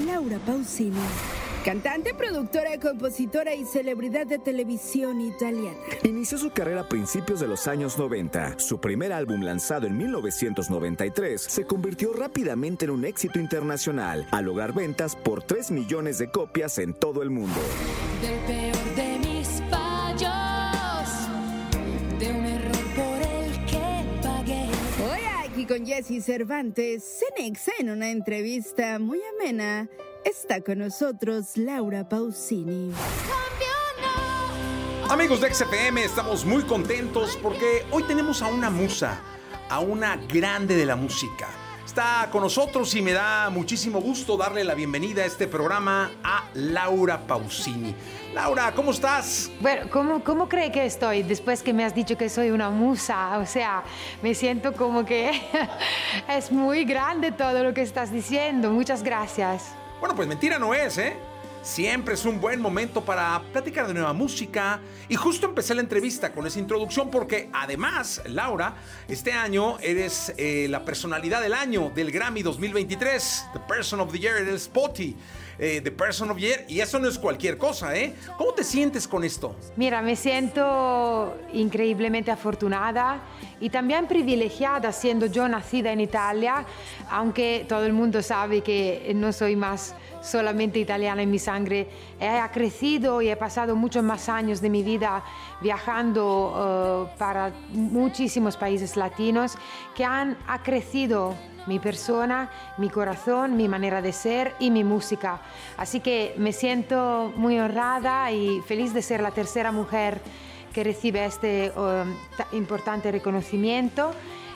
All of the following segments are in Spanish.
Laura Pausini. Cantante, productora, compositora y celebridad de televisión italiana. Inició su carrera a principios de los años 90. Su primer álbum lanzado en 1993 se convirtió rápidamente en un éxito internacional, al lograr ventas por 3 millones de copias en todo el mundo. Del peor Con Jesse Cervantes, Cenexa en una entrevista muy amena. Está con nosotros Laura Pausini. Amigos de XFM, estamos muy contentos porque hoy tenemos a una musa, a una grande de la música. Está con nosotros y me da muchísimo gusto darle la bienvenida a este programa a Laura Pausini. Laura, ¿cómo estás? Bueno, ¿cómo, ¿cómo cree que estoy después que me has dicho que soy una musa? O sea, me siento como que es muy grande todo lo que estás diciendo. Muchas gracias. Bueno, pues mentira no es, ¿eh? Siempre es un buen momento para platicar de nueva música. Y justo empecé la entrevista con esa introducción porque además, Laura, este año eres eh, la personalidad del año del Grammy 2023, The Person of the Year del Spotty. eh, The Person of the Year, y eso no es cualquier cosa, ¿eh? ¿Cómo te sientes con esto? Mira, me siento increíblemente afortunada y también privilegiada siendo yo nacida en Italia, aunque todo el mundo sabe que no soy más solamente italiana en mi sangre. He crecido y he pasado muchos más años de mi vida viajando eh, para muchísimos países latinos que han acrecido mi persona, mi corazón, mi manera de ser y mi música. Así que me siento muy honrada y feliz de ser la tercera mujer que recibe este ta- importante reconocimiento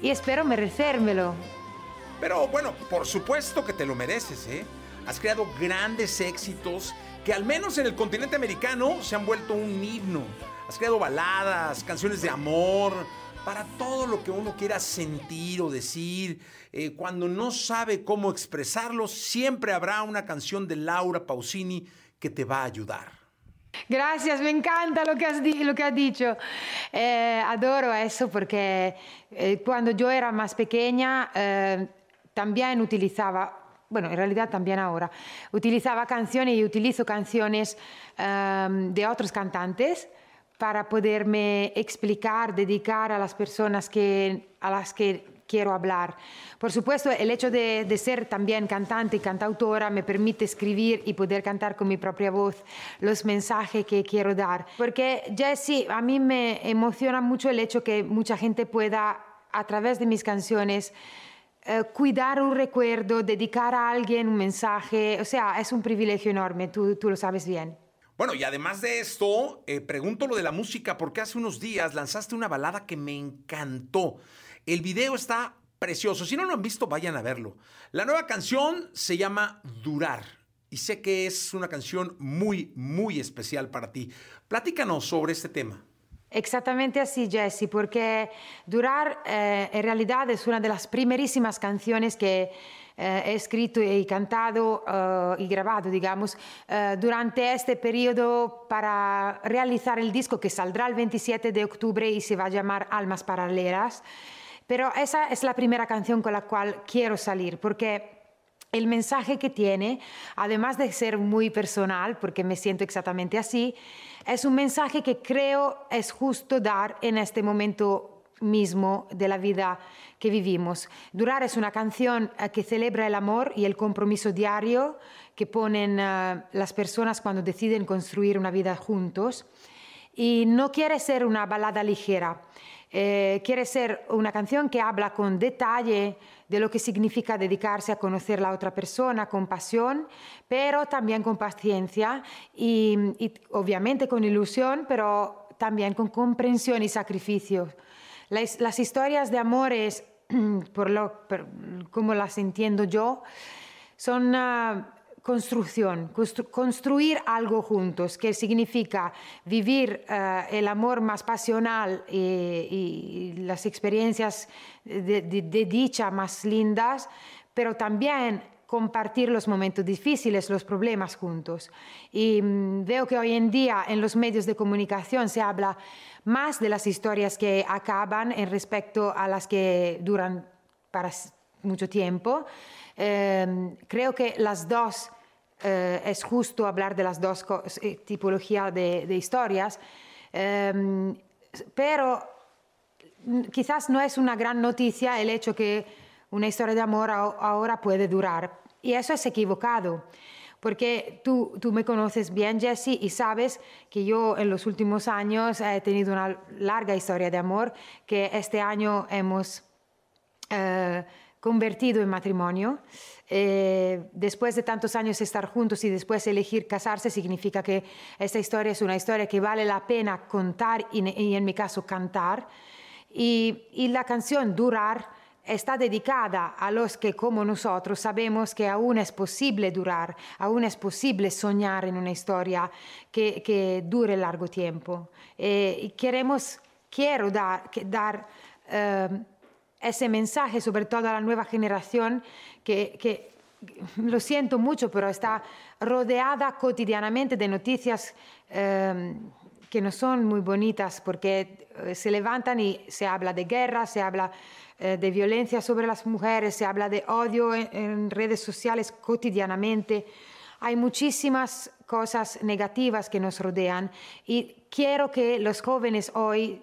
y espero merecérmelo. Pero bueno, por supuesto que te lo mereces, ¿eh? Has creado grandes éxitos que al menos en el continente americano se han vuelto un himno. Has creado baladas, canciones de amor, para todo lo que uno quiera sentir o decir. Eh, cuando no sabe cómo expresarlo, siempre habrá una canción de Laura Pausini que te va a ayudar. Gracias, me encanta lo que has, dicho. Eh, adoro eso porque eh, cuando yo era más pequeña también utilizaba, bueno, en realidad también ahora, utilizaba canciones y utilizo canciones em, de otros cantantes para poderme explicar, dedicar a las personas que, a las que quiero hablar. Por supuesto, el hecho de, de ser también cantante y cantautora me permite escribir y poder cantar con mi propia voz los mensajes que quiero dar. Porque, Jessie, a mí me emociona mucho el hecho que mucha gente pueda, a través de mis canciones, eh, cuidar un recuerdo, dedicar a alguien un mensaje. O sea, es un privilegio enorme, tú, tú lo sabes bien. Bueno, y además de esto, eh, pregunto lo de la música porque hace unos días lanzaste una balada que me encantó. El video está precioso. Si no lo han visto, vayan a verlo. La nueva canción se llama Durar. Y sé que es una canción muy, muy especial para ti. Platícanos sobre este tema. Exactamente así, Jessie, porque Durar eh, en realidad es una de las primerísimas canciones que eh, he escrito y cantado eh, y grabado, digamos, eh, durante este periodo para realizar el disco que saldrá el 27 de octubre y se va a llamar Almas Paralelas. Pero esa es la primera canción con la cual quiero salir, porque el mensaje que tiene, además de ser muy personal, porque me siento exactamente así, es un mensaje que creo es justo dar en este momento mismo de la vida que vivimos. Durar es una canción eh, que celebra el amor y el compromiso diario que ponen eh, las personas cuando deciden construir una vida juntos. Y no quiere ser una balada ligera, eh, quiere ser una canción que habla con detalle de lo que significa dedicarse a conocer a la otra persona con pasión, pero también con paciencia y, y obviamente con ilusión, pero también con comprensión y sacrificio. Las, las historias de amores, por lo, por- como las entiendo yo, son ah, construcción, constru- construir algo juntos, que significa vivir eh, el amor más pasional y, y las experiencias de, de- de dicha más lindas, pero también compartir los momentos difíciles, los problemas juntos. Y mm, veo que hoy en día en los medios de comunicación se habla más de las historias que acaban en respecto a las que duran para s- mucho tiempo. Eh, creo que las dos eh, es justo hablar de las dos eh, tipologías de, de historias, em, pero quizás no es una gran noticia el hecho que una historia de amor ahora puede durar. Y eso es equivocado, porque tú, tú me conoces bien, Jesse, y sabes que yo en los últimos años he tenido una larga historia de amor que este año hemos eh, convertido en matrimonio. Eh, después de tantos años estar juntos y después elegir casarse, significa que esta historia es una historia que vale la pena contar y, en mi caso cantar. Y, la canción Durar está dedicada a los que como nosotros sabemos que aún es posible durar, aún es posible soñar en una historia que, que dure largo tiempo. Eh, queremos, quiero dar, dar eh, ese mensaje sobre todo a la nueva generación que, que lo siento mucho, pero está rodeada cotidianamente de noticias eh, que no son muy bonitas porque se levantan y se habla de guerra, se habla eh, de violencia sobre las mujeres, se habla de odio en, redes sociales cotidianamente. Hay muchísimas cosas negativas que nos rodean y quiero que los jóvenes hoy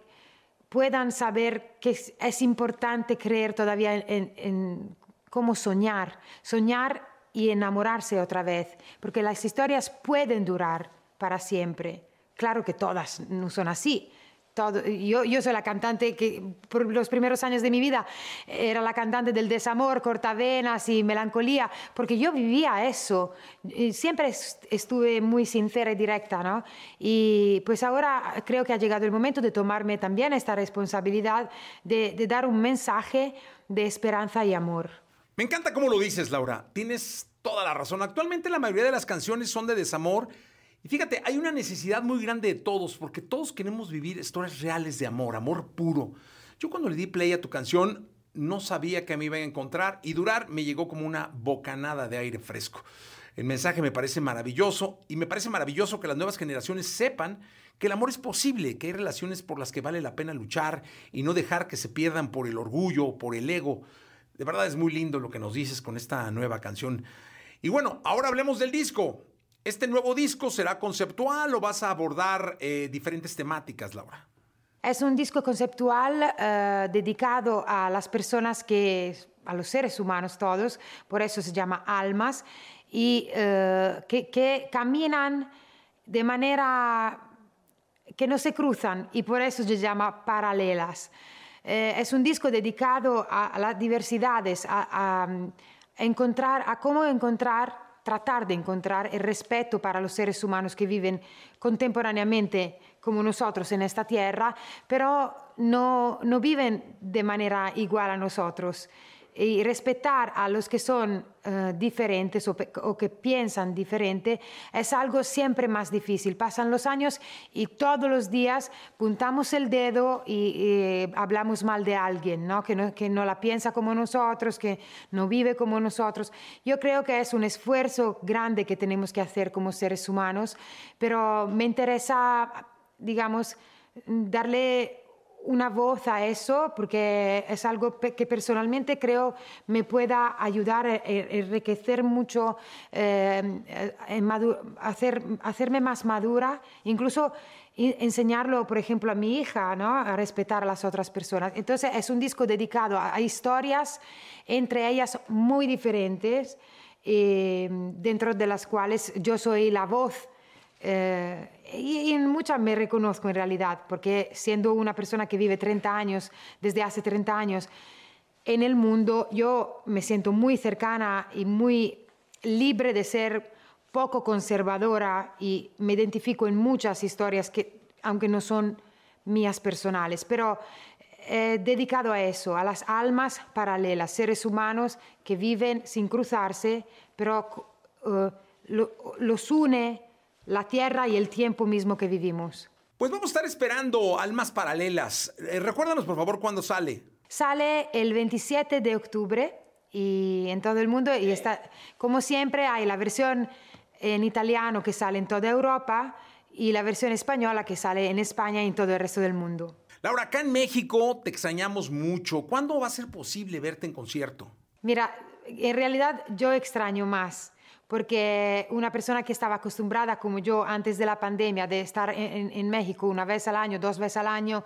puedan saber que es, importante creer todavía en, cómo soñar, soñar y enamorarse otra vez, porque las historias pueden durar para siempre. Claro que todas no son así, yo, yo soy la cantante que por los primeros años de mi vida era la cantante del desamor, cortavenas y melancolía, porque yo vivía eso. Siempre estuve muy sincera y directa, ¿no? Y pues ahora creo que ha llegado el momento de tomarme también esta responsabilidad de, de dar un mensaje de esperanza y amor. Me encanta cómo lo dices, Laura. Tienes toda la razón. Actualmente la mayoría de las canciones son de desamor y fíjate, hay una necesidad muy grande de todos, porque todos queremos vivir historias reales de amor, amor puro. Yo cuando le di play a tu canción, no sabía que me iba a encontrar y durar me llegó como una bocanada de aire fresco. El mensaje me parece maravilloso y me parece maravilloso que las nuevas generaciones sepan que el amor es posible, que hay relaciones por las que vale la pena luchar y no dejar que se pierdan por el orgullo por el ego. De verdad es muy lindo lo que nos dices con esta nueva canción. Y bueno, ahora hablemos del disco. ¿Este nuevo disco será conceptual o vas a abordar eh, diferentes temáticas, Laura? Es un disco conceptual eh, dedicado a las personas que, a los seres humanos todos, por eso se llama almas, y eh, que, caminan de manera que no se cruzan y por eso se llama paralelas. es un disco dedicado a, las diversidades, a, a, encontrar, a cómo encontrar tratar de encontrar el respeto para los seres humanos que viven contemporáneamente como nosotros en esta tierra, pero no, no viven de manera igual a nosotros y respetar a los que son uh, diferentes o, o, que piensan diferente es algo siempre más difícil. Pasan los años y todos los días puntamos el dedo y, y hablamos mal de alguien, ¿no? Que, ¿no? que no la piensa como nosotros, que no vive como nosotros. Yo creo que es un esfuerzo grande que tenemos que hacer como seres humanos, pero me interesa, digamos, darle una voz a eso porque es algo que personalmente creo me pueda ayudar a enriquecer mucho, eh, hacer, hacerme más madura, incluso enseñarlo, por ejemplo, a mi hija, ¿no? a respetar a las otras personas. Entonces es un disco dedicado a, historias, entre ellas muy diferentes, eh, dentro de las cuales yo soy la voz eh, y, en muchas me reconozco en realidad, porque siendo una persona que vive 30 años, desde hace 30 años, en el mundo, yo me siento muy cercana y muy libre de ser poco conservadora y me identifico en muchas historias que, aunque no son mías personales, pero eh, dedicado a eso, a las almas paralelas, seres humanos que viven sin cruzarse, pero uh, los une la tierra y el tiempo mismo que vivimos. Pues vamos a estar esperando Almas Paralelas. Eh, recuérdanos, por favor, cuándo sale. Sale el 27 de octubre y en todo el mundo. Y está, como siempre, hay la versión en italiano que sale en toda Europa y la versión española que sale en España y en todo el resto del mundo. Laura, acá en México te extrañamos mucho. ¿Cuándo va a ser posible verte en concierto? Mira, en realidad yo extraño más porque una persona que estaba acostumbrada como yo antes de la pandemia de estar en, en México una vez al año, dos veces al año,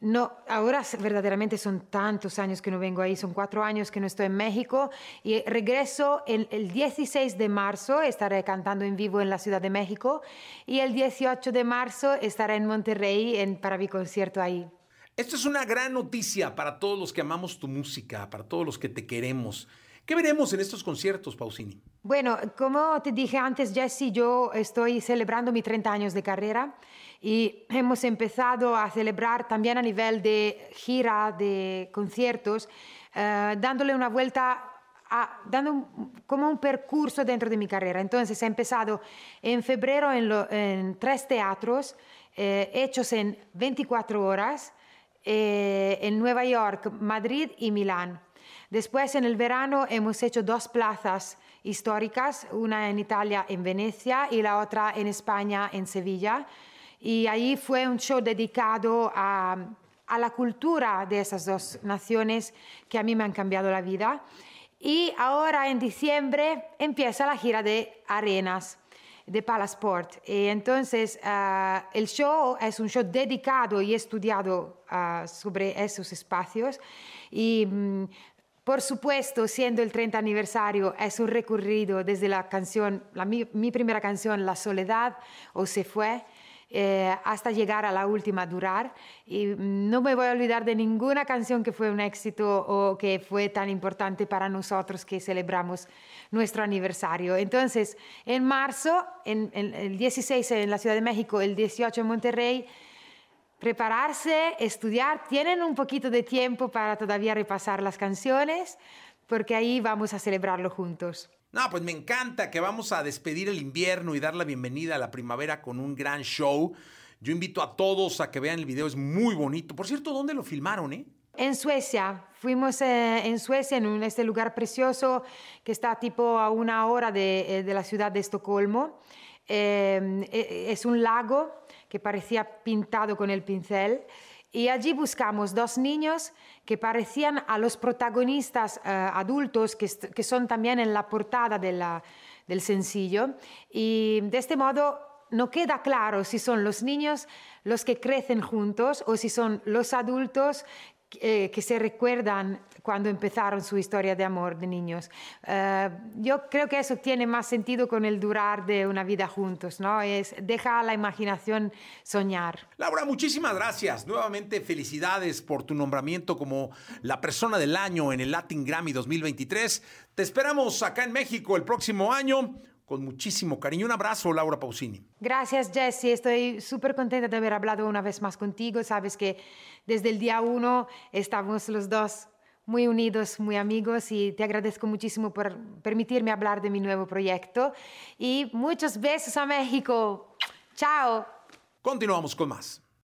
no, ahora verdaderamente son tantos años que no vengo ahí, son cuatro años que no estoy en México y regreso el, el, 16 de marzo, estaré cantando en vivo en la Ciudad de México y el 18 de marzo estaré en Monterrey en, para mi concierto ahí. Esto es una gran noticia para todos los que amamos tu música, para todos los que te queremos. ¿Qué veremos en estos conciertos, Pausini? Bueno, como te dije antes, Jesse, yo estoy celebrando mis 30 años de carrera y hemos empezado a celebrar también a nivel de gira, de conciertos, uh, dándole una vuelta a, dando un, como un percurso dentro de mi carrera. Entonces he empezado en febrero en, lo, en tres teatros eh, hechos en 24 horas eh, en Nueva York, Madrid y Milán. Después en el verano hemos hecho dos plazas históricas, una en Italia, en Venecia, y la otra en España, en Sevilla. Y ahí fue un show dedicado a, a la cultura de esas dos naciones que a mí me han cambiado la vida. Y ahora en diciembre empieza la gira de Arenas de Palasport. Y entonces uh, el show es un show dedicado y estudiado uh, sobre esos espacios. Y um, por supuesto, siendo el 30 aniversario, es un recorrido desde la canción, mi, primera canción, La Soledad o Se Fue, eh, hasta llegar a la última Durar. Y no me voy a olvidar de ninguna canción que fue un éxito o que fue tan importante para nosotros que celebramos nuestro aniversario. Entonces, en marzo, el 16 en la Ciudad de México, el 18 en Monterrey, prepararse, estudiar, tienen un poquito de tiempo para todavía repasar las canciones, porque ahí vamos a celebrarlo juntos. No, pues me encanta que vamos a despedir el invierno y dar la bienvenida a la primavera con un gran show. Yo invito a todos a que vean el video, es muy bonito. Por cierto, ¿dónde lo filmaron, eh? En Suecia, fuimos eh, en Suecia, en un, este lugar precioso que está tipo a una hora de, eh, de la ciudad de Estocolmo. Eh, es un lago que parecía pintado con el pincel y allí buscamos dos niños que parecían a los protagonistas uh, adultos que, que, son también en la portada de del sencillo. Y de este modo no queda claro si son los niños los que crecen juntos o si son los adultos eh, que se recuerdan cuando empezaron su historia de amor de niños. Uh, yo creo que eso tiene más sentido con el durar de una vida juntos, ¿no? Es deja a la imaginación soñar. Laura, muchísimas gracias. Nuevamente felicidades por tu nombramiento como la persona del año en el Latin Grammy 2023. Te esperamos acá en México el próximo año con muchísimo cariño. Un abrazo, Laura Pausini. Gracias, Jesse. Estoy súper contenta de haber hablado una vez más contigo. Sabes que desde el día uno estamos los dos muy unidos, muy amigos y te agradezco muchísimo por permitirme hablar de mi nuevo proyecto. Y muchos besos a México. Chao. Continuamos con más.